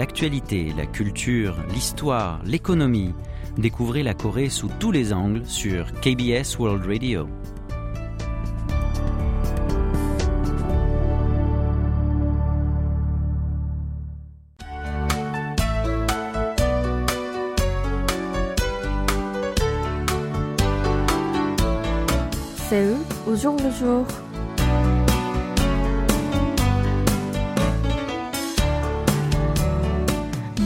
l'actualité, la culture, l'histoire, l'économie. Découvrez la Corée sous tous les angles sur KBS World Radio. Séoul au jour le jour.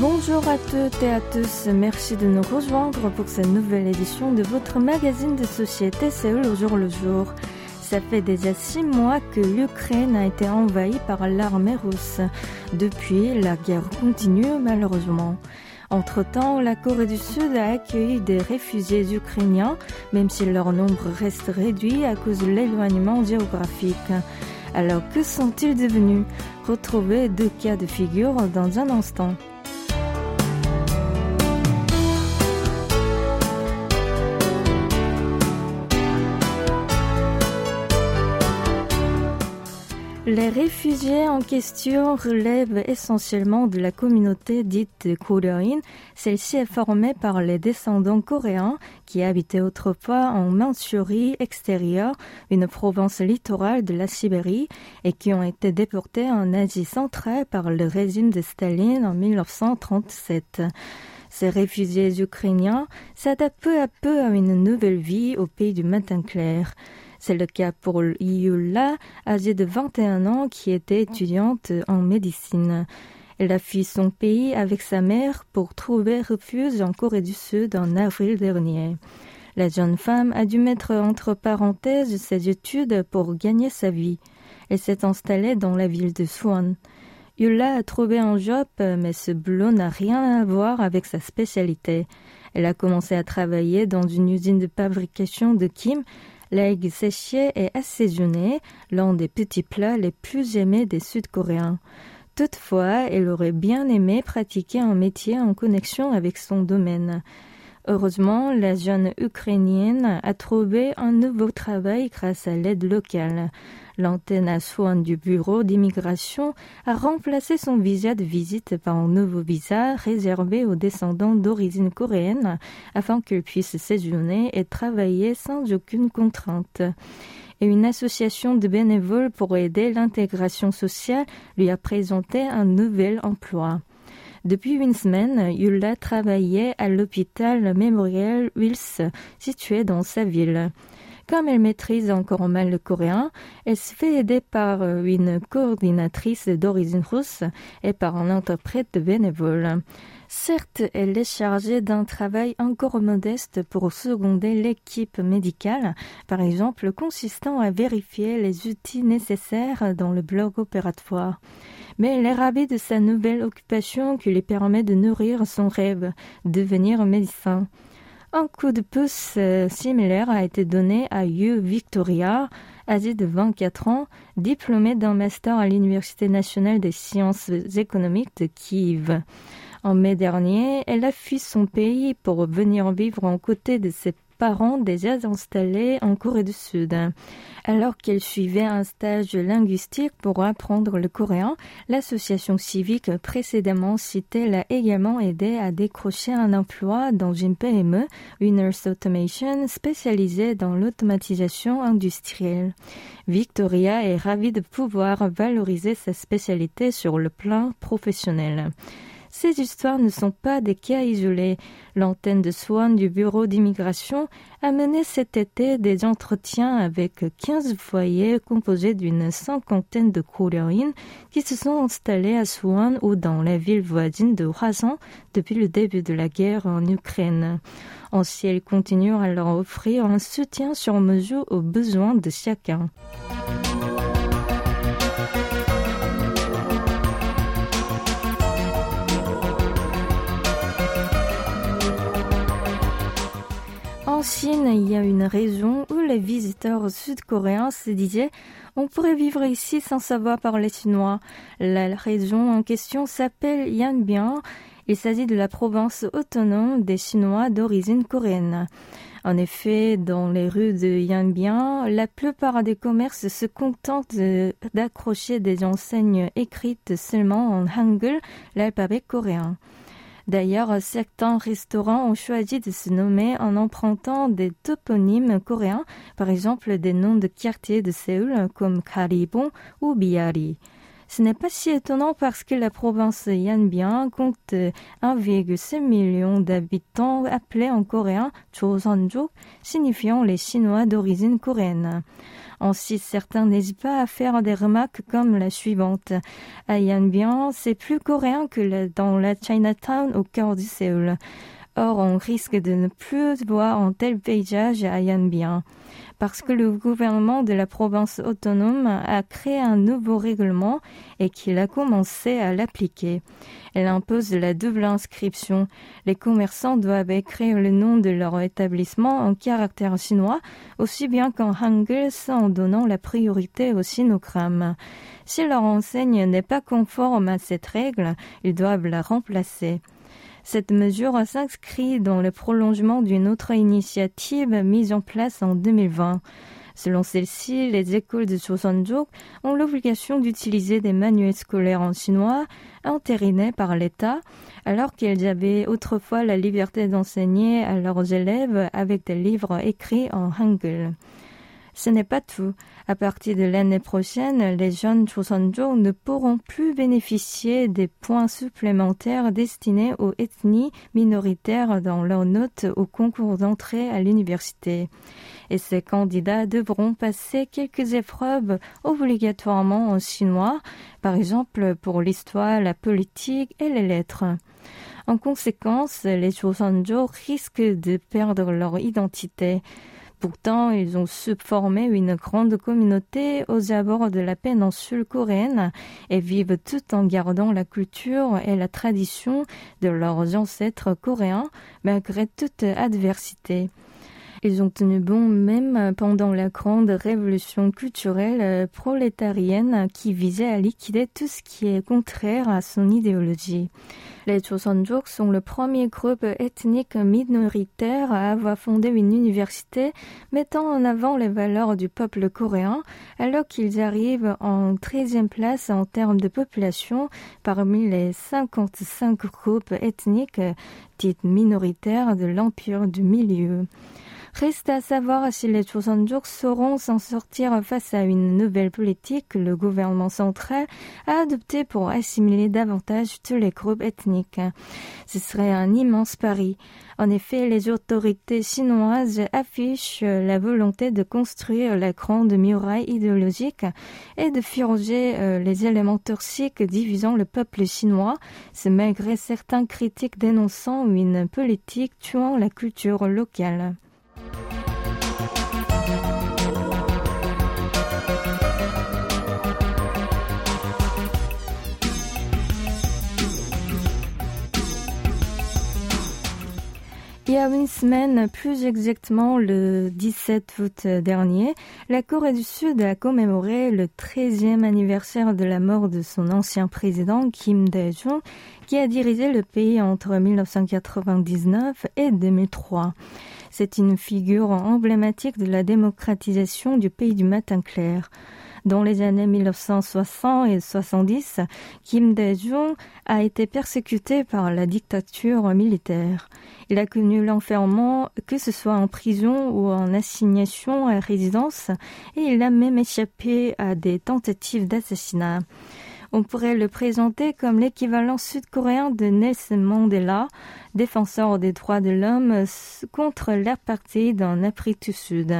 Bonjour à toutes et à tous, merci de nous rejoindre pour cette nouvelle édition de votre magazine de société Séoul au jour le jour. Ça fait déjà six mois que l'Ukraine a été envahie par l'armée russe. Depuis, la guerre continue malheureusement. Entre-temps, la Corée du Sud a accueilli des réfugiés ukrainiens, même si leur nombre reste réduit à cause de l'éloignement géographique. Alors que sont-ils devenus? Retrouvez deux cas de figure dans un instant. Les réfugiés en question relèvent essentiellement de la communauté dite coréenne. Celle-ci est formée par les descendants coréens qui habitaient autrefois en Mandchourie extérieure, une province littorale de la Sibérie, et qui ont été déportés en Asie centrale par le régime de Staline en 1937. Ces réfugiés ukrainiens s'adaptent peu à peu à une nouvelle vie au pays du matin clair. C'est le cas pour Yula, âgée de 21 ans, qui était étudiante en médecine. Elle a fui son pays avec sa mère pour trouver refuge en Corée du Sud en avril dernier. La jeune femme a dû mettre entre parenthèses ses études pour gagner sa vie. Elle s'est installée dans la ville de Suwon. Yula a trouvé un job, mais ce boulot n'a rien à voir avec sa spécialité. Elle a commencé à travailler dans une usine de fabrication de kim L'aigle séché et assaisonné, l'un des petits plats les plus aimés des Sud-Coréens. Toutefois, elle aurait bien aimé pratiquer un métier en connexion avec son domaine. Heureusement, la jeune Ukrainienne a trouvé un nouveau travail grâce à l'aide locale. L'antenne à soin du bureau d'immigration a remplacé son visa de visite par un nouveau visa réservé aux descendants d'origine coréenne afin qu'ils puissent séjourner et travailler sans aucune contrainte. Et une association de bénévoles pour aider l'intégration sociale lui a présenté un nouvel emploi. Depuis une semaine, Yulla travaillait à l'hôpital Memorial Wills situé dans sa ville. Comme elle maîtrise encore mal le coréen, elle se fait aider par une coordinatrice d'origine russe et par un interprète bénévole. Certes, elle est chargée d'un travail encore modeste pour seconder l'équipe médicale, par exemple consistant à vérifier les outils nécessaires dans le bloc opératoire. Mais elle est ravie de sa nouvelle occupation qui lui permet de nourrir son rêve, devenir médecin. Un coup de pouce euh, similaire a été donné à Yu Victoria, âgée de 24 ans, diplômée d'un master à l'Université nationale des sciences économiques de Kiev. En mai dernier, elle a fui son pays pour venir vivre en côté de ses parents déjà installés en Corée du Sud. Alors qu'elle suivait un stage linguistique pour apprendre le coréen, l'association civique précédemment citée l'a également aidé à décrocher un emploi dans une PME, Winners Automation, spécialisée dans l'automatisation industrielle. Victoria est ravie de pouvoir valoriser sa spécialité sur le plan professionnel. Ces histoires ne sont pas des cas isolés. L'antenne de Swan du bureau d'immigration a mené cet été des entretiens avec 15 foyers composés d'une cinquantaine de Coréens qui se sont installés à Swan ou dans la ville voisine de Hwasan depuis le début de la guerre en Ukraine. Ainsi, elle continue à leur offrir un soutien sur mesure aux besoins de chacun. Chine, il y a une région où les visiteurs sud-coréens se disaient on pourrait vivre ici sans savoir parler chinois. La région en question s'appelle Yanbian. Il s'agit de la province autonome des Chinois d'origine coréenne. En effet, dans les rues de Yanbian, la plupart des commerces se contentent d'accrocher des enseignes écrites seulement en hangul, l'alphabet coréen. D'ailleurs, certains restaurants ont choisi de se nommer en empruntant des toponymes coréens, par exemple des noms de quartiers de Séoul comme Karibon ou Biari. Ce n'est pas si étonnant parce que la province Yanbian compte 1,6 million d'habitants appelés en coréen Joseonjuk, signifiant les Chinois d'origine coréenne. Ainsi, certains n'hésitent pas à faire des remarques comme la suivante. À Yanbian, c'est plus coréen que dans la Chinatown au cœur du Séoul. Or, on risque de ne plus voir un tel paysage à Yanbian parce que le gouvernement de la province autonome a créé un nouveau règlement et qu'il a commencé à l'appliquer. Elle impose la double inscription. Les commerçants doivent écrire le nom de leur établissement en caractère chinois, aussi bien qu'en hangul, en donnant la priorité au sinogramme. Si leur enseigne n'est pas conforme à cette règle, ils doivent la remplacer. Cette mesure s'inscrit dans le prolongement d'une autre initiative mise en place en 2020. Selon celle-ci, les écoles de Joseonjuk ont l'obligation d'utiliser des manuels scolaires en chinois entérinés par l'État, alors qu'elles avaient autrefois la liberté d'enseigner à leurs élèves avec des livres écrits en hangul. Ce n'est pas tout. À partir de l'année prochaine, les jeunes Joseonjo ne pourront plus bénéficier des points supplémentaires destinés aux ethnies minoritaires dans leurs notes au concours d'entrée à l'université. Et ces candidats devront passer quelques épreuves obligatoirement en chinois, par exemple pour l'histoire, la politique et les lettres. En conséquence, les Joseonjo risquent de perdre leur identité. Pourtant, ils ont su former une grande communauté aux abords de la péninsule coréenne et vivent tout en gardant la culture et la tradition de leurs ancêtres coréens malgré toute adversité. Ils ont tenu bon même pendant la grande révolution culturelle prolétarienne qui visait à liquider tout ce qui est contraire à son idéologie. Les Joseonjuk sont le premier groupe ethnique minoritaire à avoir fondé une université mettant en avant les valeurs du peuple coréen, alors qu'ils arrivent en 13e place en termes de population parmi les 55 groupes ethniques dits minoritaires de l'Empire du Milieu. Reste à savoir si les Joseonjuk sauront s'en sortir face à une nouvelle politique que le gouvernement central a adoptée pour assimiler davantage tous les groupes ethniques. Ce serait un immense pari. En effet, les autorités chinoises affichent la volonté de construire la grande muraille idéologique et de furger euh, les éléments toxiques divisant le peuple chinois, ce malgré certains critiques dénonçant une politique tuant la culture locale. Il y a une semaine, plus exactement le 17 août dernier, la Corée du Sud a commémoré le 13e anniversaire de la mort de son ancien président Kim Dae-jung, qui a dirigé le pays entre 1999 et 2003. C'est une figure emblématique de la démocratisation du pays du matin clair. Dans les années 1960 et 70, Kim Dae-jung a été persécuté par la dictature militaire. Il a connu l'enfermement, que ce soit en prison ou en assignation à résidence, et il a même échappé à des tentatives d'assassinat. On pourrait le présenter comme l'équivalent sud-coréen de Nelson Mandela, défenseur des droits de l'homme contre l'apartheid en Afrique du Sud.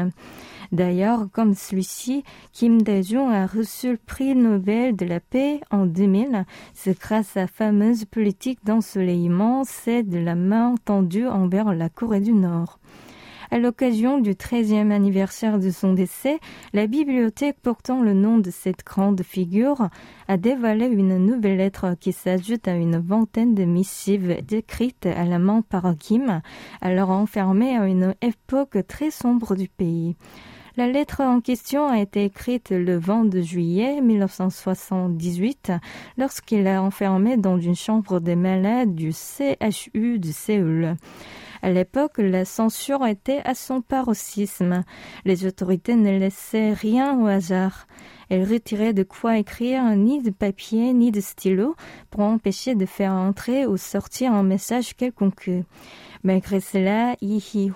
D'ailleurs, comme celui-ci, Kim Dae-jung a reçu le prix Nobel de la paix en 2000. C'est grâce à sa fameuse politique d'ensoleillement, c'est de la main tendue envers la Corée du Nord. À l'occasion du 13e anniversaire de son décès, la bibliothèque portant le nom de cette grande figure a dévoilé une nouvelle lettre qui s'ajoute à une vingtaine de missives décrites à la main par Kim, alors enfermé à une époque très sombre du pays. La lettre en question a été écrite le 22 juillet 1978 lorsqu'il a enfermé dans une chambre des malades du CHU de Séoul. À l'époque, la censure était à son paroxysme. Les autorités ne laissaient rien au hasard. Elles retiraient de quoi écrire ni de papier ni de stylo pour empêcher de faire entrer ou sortir un message quelconque. Malgré cela, Yi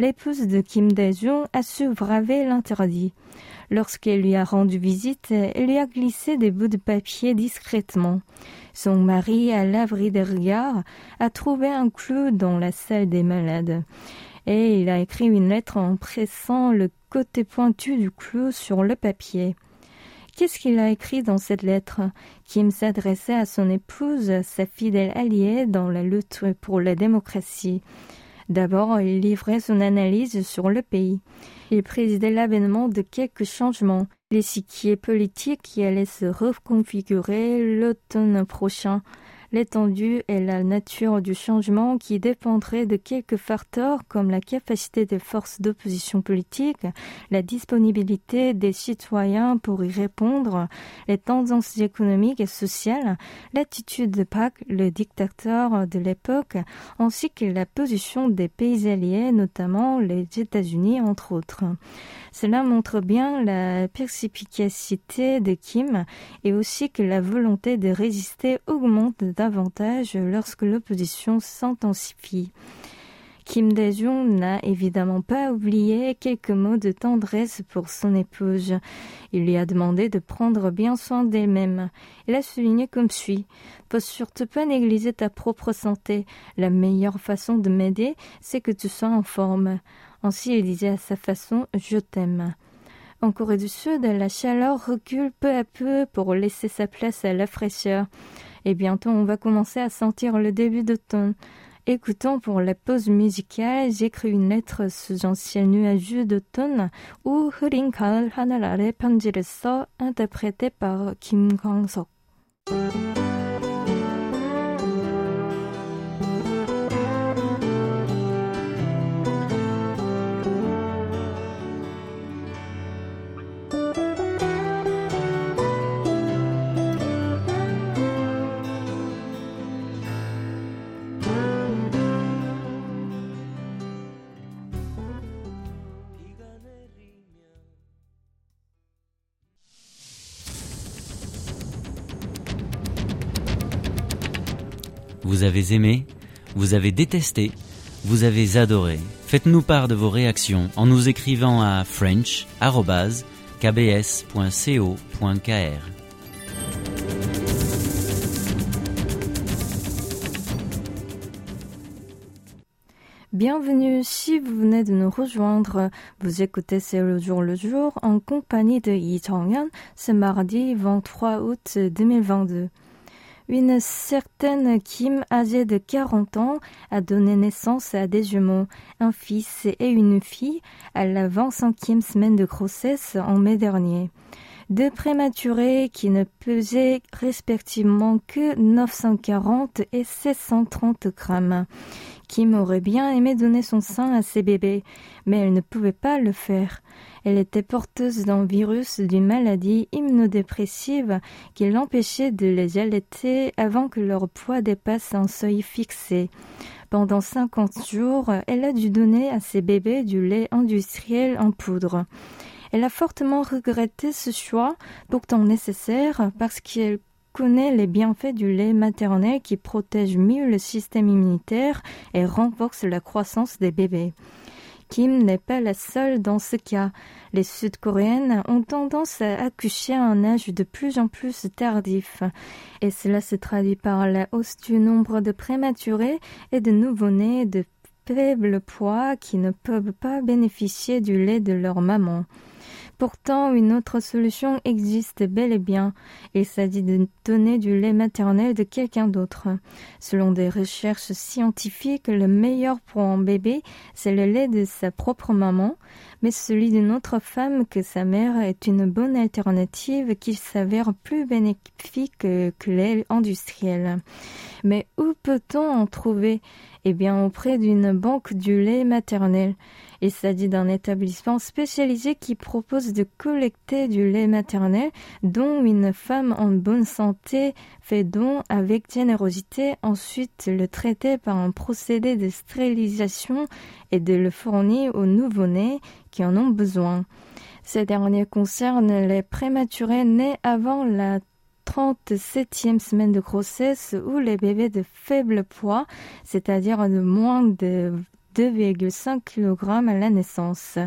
l'épouse de Kim Dae-jung, a su braver l'interdit. Lorsqu'elle lui a rendu visite, elle lui a glissé des bouts de papier discrètement. Son mari, à l'abri des regards, a trouvé un clou dans la salle des malades. Et il a écrit une lettre en pressant le côté pointu du clou sur le papier. Qu'est-ce qu'il a écrit dans cette lettre Kim s'adressait à son épouse, sa fidèle alliée dans la lutte pour la démocratie. D'abord, il livrait son analyse sur le pays. Il présidait l'avènement de quelques changements. L'échiquier politique qui allait se reconfigurer l'automne prochain l'étendue et la nature du changement qui dépendrait de quelques facteurs comme la capacité des forces d'opposition politique, la disponibilité des citoyens pour y répondre, les tendances économiques et sociales, l'attitude de Pak, le dictateur de l'époque, ainsi que la position des pays alliés, notamment les États-Unis entre autres. Cela montre bien la perspicacité de Kim et aussi que la volonté de résister augmente lorsque l'opposition s'intensifie. Kim Dae-jung n'a évidemment pas oublié quelques mots de tendresse pour son épouse. Il lui a demandé de prendre bien soin d'elle-même. Il a souligné comme suit. Faut surtout pas négliger ta propre santé. La meilleure façon de m'aider, c'est que tu sois en forme. Ainsi, il disait à sa façon Je t'aime. En Corée du Sud, la chaleur recule peu à peu pour laisser sa place à la fraîcheur. Et bientôt, on va commencer à sentir le début d'automne. Écoutons pour la pause musicale, j'écris une lettre sous un ciel nuageux d'automne ou 흐린 가을 하늘 아래 편지를 써 interprété par Kim Kwang-sok. Vous avez aimé, vous avez détesté, vous avez adoré. Faites-nous part de vos réactions en nous écrivant à french.kbs.co.kr. Bienvenue si vous venez de nous rejoindre. Vous écoutez C'est le jour le jour en compagnie de Yi Changyan ce mardi 23 août 2022. Une certaine Kim, âgée de 40 ans, a donné naissance à des jumeaux, un fils et une fille, à la 25e semaine de grossesse en mai dernier. Deux prématurés qui ne pesaient respectivement que 940 et 630 grammes. Kim aurait bien aimé donner son sein à ses bébés, mais elle ne pouvait pas le faire. Elle était porteuse d'un virus d'une maladie immunodépressive qui l'empêchait de les allaiter avant que leur poids dépasse un seuil fixé. Pendant 50 jours, elle a dû donner à ses bébés du lait industriel en poudre. Elle a fortement regretté ce choix, pourtant nécessaire, parce qu'elle connaît les bienfaits du lait maternel qui protège mieux le système immunitaire et renforce la croissance des bébés. Kim n'est pas la seule dans ce cas. Les Sud-Coréennes ont tendance à accoucher à un âge de plus en plus tardif. Et cela se traduit par la hausse du nombre de prématurés et de nouveau-nés de faible poids qui ne peuvent pas bénéficier du lait de leur maman. Pourtant, une autre solution existe bel et bien. Il s'agit de donner du lait maternel de quelqu'un d'autre. Selon des recherches scientifiques, le meilleur pour un bébé, c'est le lait de sa propre maman, mais celui d'une autre femme que sa mère est une bonne alternative qui s'avère plus bénéfique que lait industriel. Mais où peut-on en trouver? Eh bien, auprès d'une banque du lait maternel. Il s'agit d'un établissement spécialisé qui propose de collecter du lait maternel dont une femme en bonne santé fait don avec générosité, ensuite le traiter par un procédé de stérilisation et de le fournir aux nouveau-nés qui en ont besoin. Ces derniers concernent les prématurés nés avant la 37e semaine de grossesse ou les bébés de faible poids, c'est-à-dire de moins de 2,5 kg à la naissance.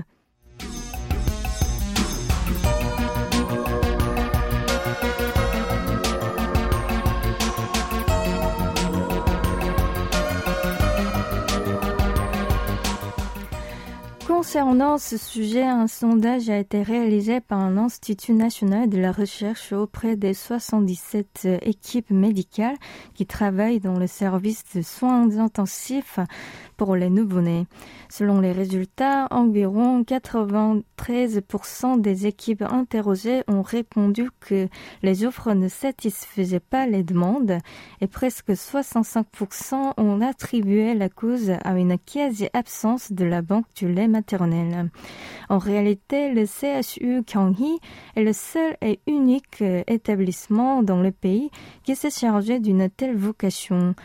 Concernant ce sujet, un sondage a été réalisé par l'Institut national de la recherche auprès des 77 équipes médicales qui travaillent dans le service de soins intensifs pour les nouveau-nés. Selon les résultats, environ 93% des équipes interrogées ont répondu que les offres ne satisfaisaient pas les demandes et presque 65% ont attribué la cause à une quasi-absence de la banque du lait maternel. En réalité, le CHU Gyeonggi est le seul et unique établissement dans le pays qui s'est chargé d'une telle vocation.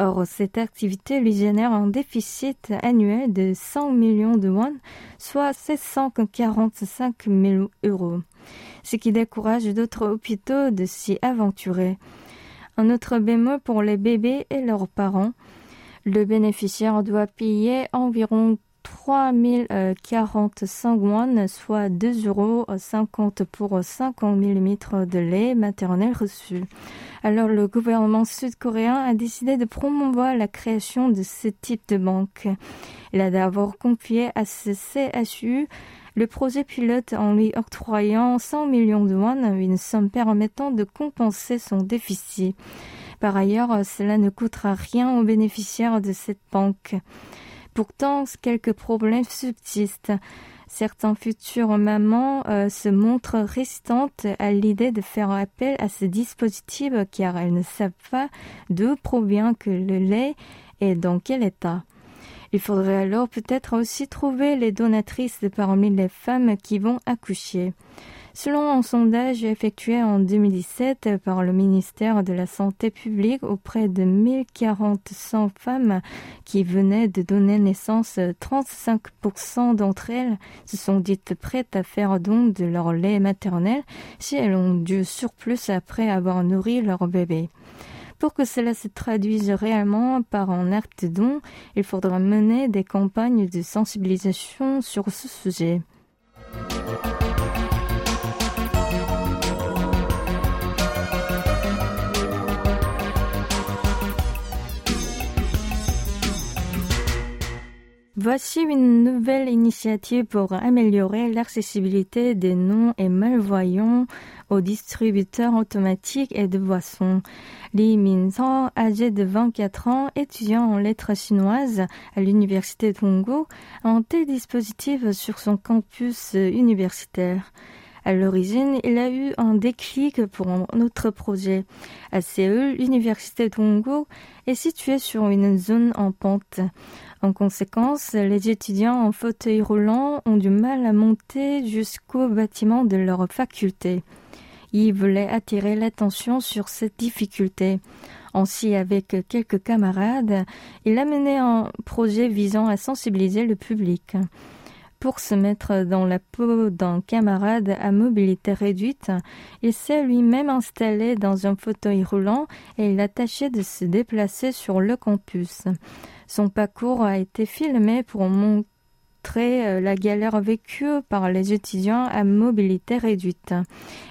Or, cette activité lui génère un déficit annuel de 100 millions de won, soit 745 000 euros, ce qui décourage d'autres hôpitaux de s'y aventurer. Un autre bémol pour les bébés et leurs parents. Le bénéficiaire doit payer environ 3045 won, soit 2,50 euros pour 50 mm de lait maternel reçu. Alors le gouvernement sud-coréen a décidé de promouvoir la création de ce type de banque. Il a d'abord confié à ce CHU le projet pilote en lui octroyant 100 millions de won, une somme permettant de compenser son déficit. Par ailleurs, cela ne coûtera rien aux bénéficiaires de cette banque. Pourtant, quelques problèmes subsistent. Certains futurs mamans euh, se montrent résistantes à l'idée de faire appel à ce dispositif car elles ne savent pas d'où provient que le lait et dans quel état. Il faudrait alors peut-être aussi trouver les donatrices parmi les femmes qui vont accoucher. Selon un sondage effectué en 2017 par le ministère de la Santé publique auprès de 1400 femmes qui venaient de donner naissance, 35% d'entre elles se sont dites prêtes à faire don de leur lait maternel si elles ont du surplus après avoir nourri leur bébé. Pour que cela se traduise réellement par un acte don, il faudra mener des campagnes de sensibilisation sur ce sujet. Voici une nouvelle initiative pour améliorer l'accessibilité des non et malvoyants aux distributeurs automatiques et de boissons. Li Min-seo, âgé de 24 ans, étudiant en lettres chinoises à l'université Tonggo, a un tel dispositif sur son campus universitaire. À l'origine, il a eu un déclic pour un autre projet. À Séoul, l'université Tonggo est située sur une zone en pente. En conséquence, les étudiants en fauteuil roulant ont du mal à monter jusqu'au bâtiment de leur faculté. Il voulait attirer l'attention sur cette difficulté. Ainsi, avec quelques camarades, il a mené un projet visant à sensibiliser le public. Pour se mettre dans la peau d'un camarade à mobilité réduite, il s'est lui-même installé dans un fauteuil roulant et il a tâché de se déplacer sur le campus. Son parcours a été filmé pour montrer euh, la galère vécue par les étudiants à mobilité réduite.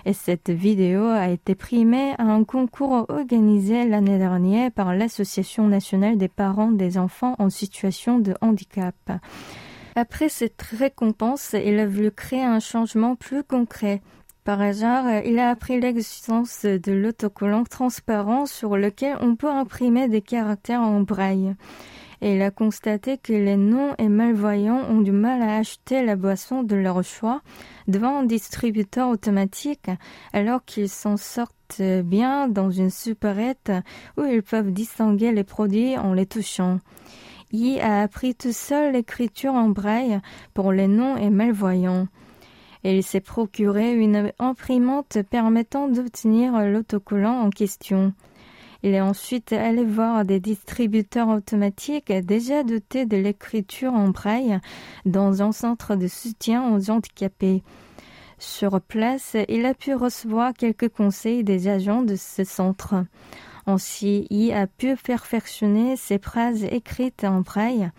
Et cette vidéo a été primée à un concours organisé l'année dernière par l'Association nationale des parents des enfants en situation de handicap. Après cette récompense, il a voulu créer un changement plus concret. Par hasard, il a appris l'existence de l'autocollant transparent sur lequel on peut imprimer des caractères en braille et il a constaté que les non et malvoyants ont du mal à acheter la boisson de leur choix devant un distributeur automatique alors qu'ils s'en sortent bien dans une supérette où ils peuvent distinguer les produits en les touchant. Yi a appris tout seul l'écriture en braille pour les noms et malvoyants. Il s'est procuré une imprimante permettant d'obtenir l'autocollant en question. Il est ensuite allé voir des distributeurs automatiques déjà dotés de l'écriture en braille dans un centre de soutien aux handicapés. Sur place, il a pu recevoir quelques conseils des agents de ce centre. Ainsi, il a pu perfectionner ses phrases écrites en braille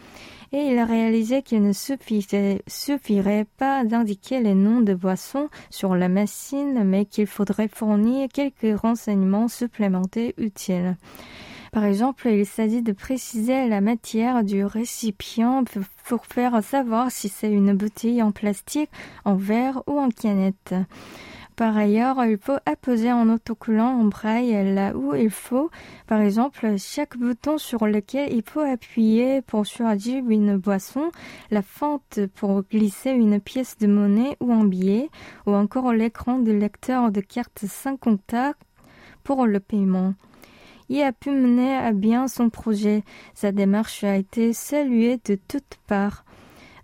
et il a réalisé qu'il ne suffirait pas d'indiquer les noms de boissons sur la machine, mais qu'il faudrait fournir quelques renseignements supplémentaires utiles. Par exemple, il s'agit de préciser la matière du récipient pour faire savoir si c'est une bouteille en plastique, en verre ou en canette. Par ailleurs, il faut apposer un autocollant en braille là où il faut. Par exemple, chaque bouton sur lequel il faut appuyer pour choisir une boisson, la fente pour glisser une pièce de monnaie ou un billet, ou encore l'écran de lecteur de carte sans contact pour le paiement. Il a pu mener à bien son projet. Sa démarche a été saluée de toutes parts.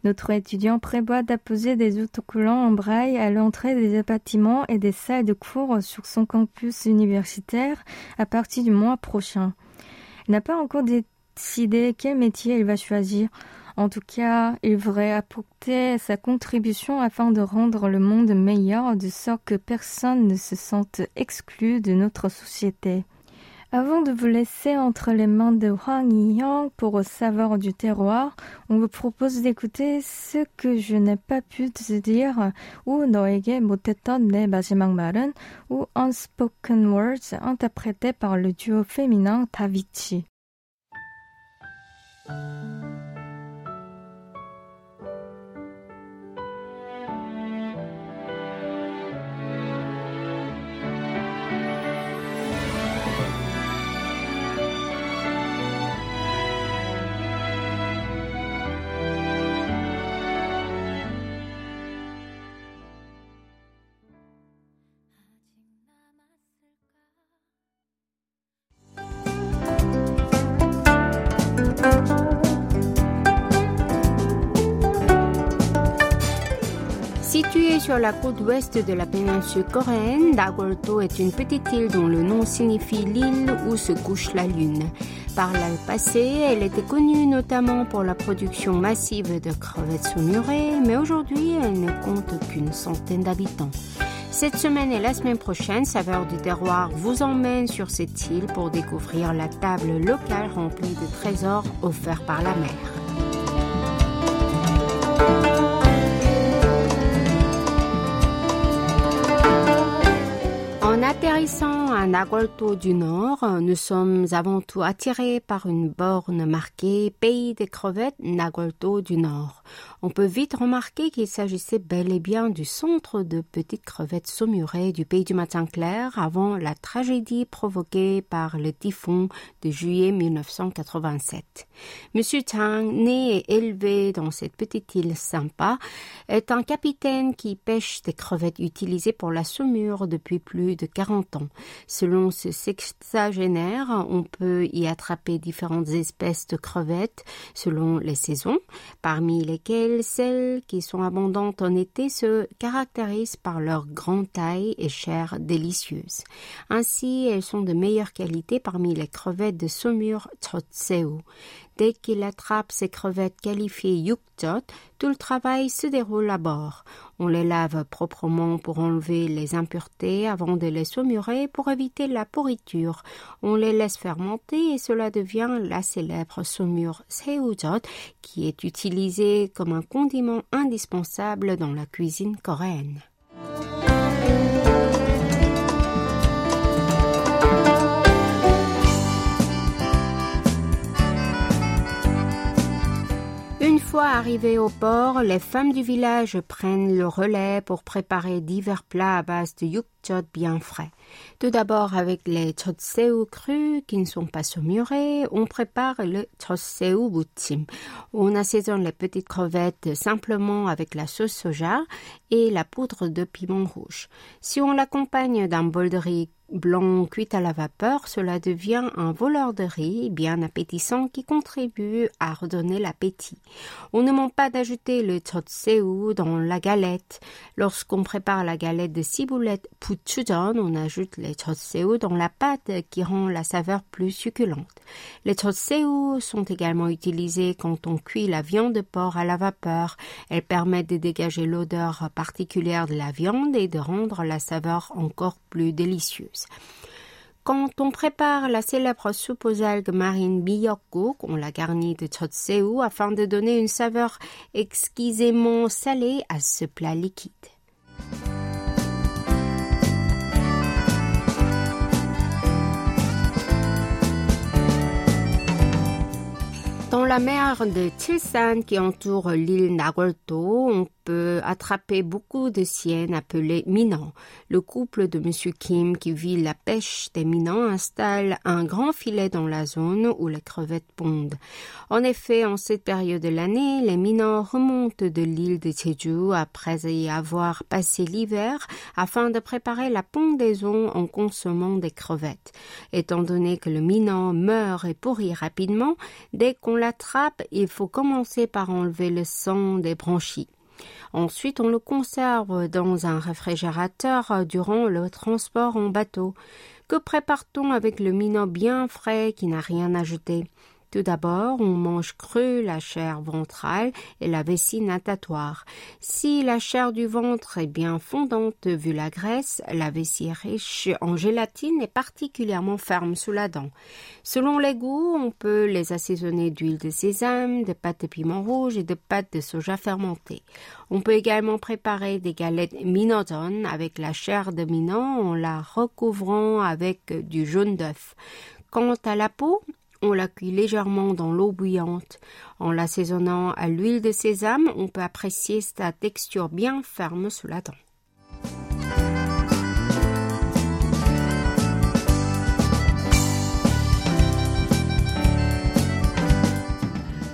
Notre étudiant prévoit d'apposer des autocollants en braille à l'entrée des bâtiments et des salles de cours sur son campus universitaire à partir du mois prochain. Il n'a pas encore décidé quel métier il va choisir. En tout cas, il devrait apporter sa contribution afin de rendre le monde meilleur de sorte que personne ne se sente exclu de notre société. Avant de vous laisser entre les mains de Huang Yiyang pour savoir du terroir, on vous propose d'écouter ce que je n'ai pas pu te dire ou 너에게 못했던 내 마지막 말은 ou Unspoken Words interprété par le duo féminin Tavichi. Sur la côte ouest de la péninsule coréenne, Dagolto est une petite île dont le nom signifie l'île où se couche la lune. Par le passé, elle était connue notamment pour la production massive de crevettes saumurées, mais aujourd'hui, elle ne compte qu'une centaine d'habitants. Cette semaine et la semaine prochaine, Saveur du terroir vous emmène sur cette île pour découvrir la table locale remplie de trésors offerts par la mer. En à Nagolto du Nord, nous sommes avant tout attirés par une borne marquée Pays des crevettes Nagolto du Nord. On peut vite remarquer qu'il s'agissait bel et bien du centre de petites crevettes saumurées du pays du matin clair avant la tragédie provoquée par le typhon de juillet 1987. Monsieur Tang, né et élevé dans cette petite île sympa, est un capitaine qui pêche des crevettes utilisées pour la saumure depuis plus de 40 ans. Selon ce sexagénaire, on peut y attraper différentes espèces de crevettes selon les saisons, parmi lesquelles celles qui sont abondantes en été se caractérisent par leur grande taille et chair délicieuse. Ainsi, elles sont de meilleure qualité parmi les crevettes de saumure Chotseu. Dès qu'il attrape ces crevettes qualifiées yukjot, tout le travail se déroule à bord. On les lave proprement pour enlever les impuretés avant de les saumurer pour éviter la pourriture. On les laisse fermenter et cela devient la célèbre saumure seujot qui est utilisée comme un condiment indispensable dans la cuisine coréenne. Fois arrivées au port, les femmes du village prennent le relais pour préparer divers plats à base de yukjot bien frais. Tout d'abord, avec les chotseu crus qui ne sont pas saumurés, on prépare le chotseu butim. On assaisonne les petites crevettes simplement avec la sauce soja et la poudre de piment rouge. Si on l'accompagne d'un bol de riz blanc cuit à la vapeur, cela devient un voleur de riz bien appétissant qui contribue à redonner l'appétit. On ne manque pas d'ajouter le chotseu dans la galette. Lorsqu'on prépare la galette de ciboulette puchujeon, on ajoute les chotseu dans la pâte qui rend la saveur plus succulente. Les chotseu sont également utilisés quand on cuit la viande de porc à la vapeur. Elles permettent de dégager l'odeur particulière de la viande et de rendre la saveur encore plus délicieuse. Quand on prépare la célèbre soupe aux algues marines biyokguk, on la garnit de chotseu afin de donner une saveur exquisément salée à ce plat liquide. Dans la mer de Tilsan qui entoure l'île Nagolto, on attraper beaucoup de siennes appelées minans. Le couple de M. Kim qui vit la pêche des minans installe un grand filet dans la zone où les crevettes pondent. En effet, en cette période de l'année, les minans remontent de l'île de Jeju après y avoir passé l'hiver afin de préparer la pondaison en consommant des crevettes. Étant donné que le minan meurt et pourrit rapidement, dès qu'on l'attrape, il faut commencer par enlever le sang des branchies. Ensuite, on le conserve dans un réfrigérateur durant le transport en bateau. Que prépare-t-on avec le minot bien frais qui n'a rien ajouté tout d'abord, on mange cru la chair ventrale et la vessie natatoire. Si la chair du ventre est bien fondante vu la graisse, la vessie riche en gélatine est particulièrement ferme sous la dent. Selon les goûts, on peut les assaisonner d'huile de sésame, de pâte de piment rouge et de pâte de soja fermentée. On peut également préparer des galettes minodon avec la chair de minon en la recouvrant avec du jaune d'œuf. Quant à la peau, on la cuit légèrement dans l'eau bouillante. En l'assaisonnant à l'huile de sésame, on peut apprécier sa texture bien ferme sous la dent.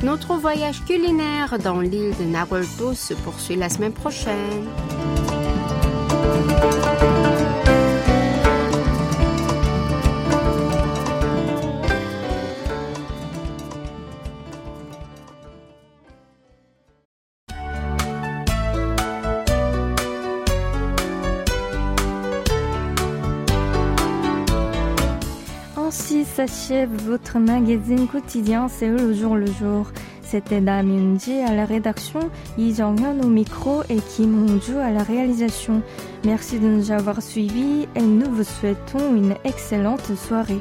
Notre voyage culinaire dans l'île de Nahuelto se poursuit la semaine prochaine. Votre magazine quotidien C'est le jour le jour. C'était Dame Yunji à la rédaction, Yi au micro et Kim Hong-ju à la réalisation. Merci de nous avoir suivis et nous vous souhaitons une excellente soirée.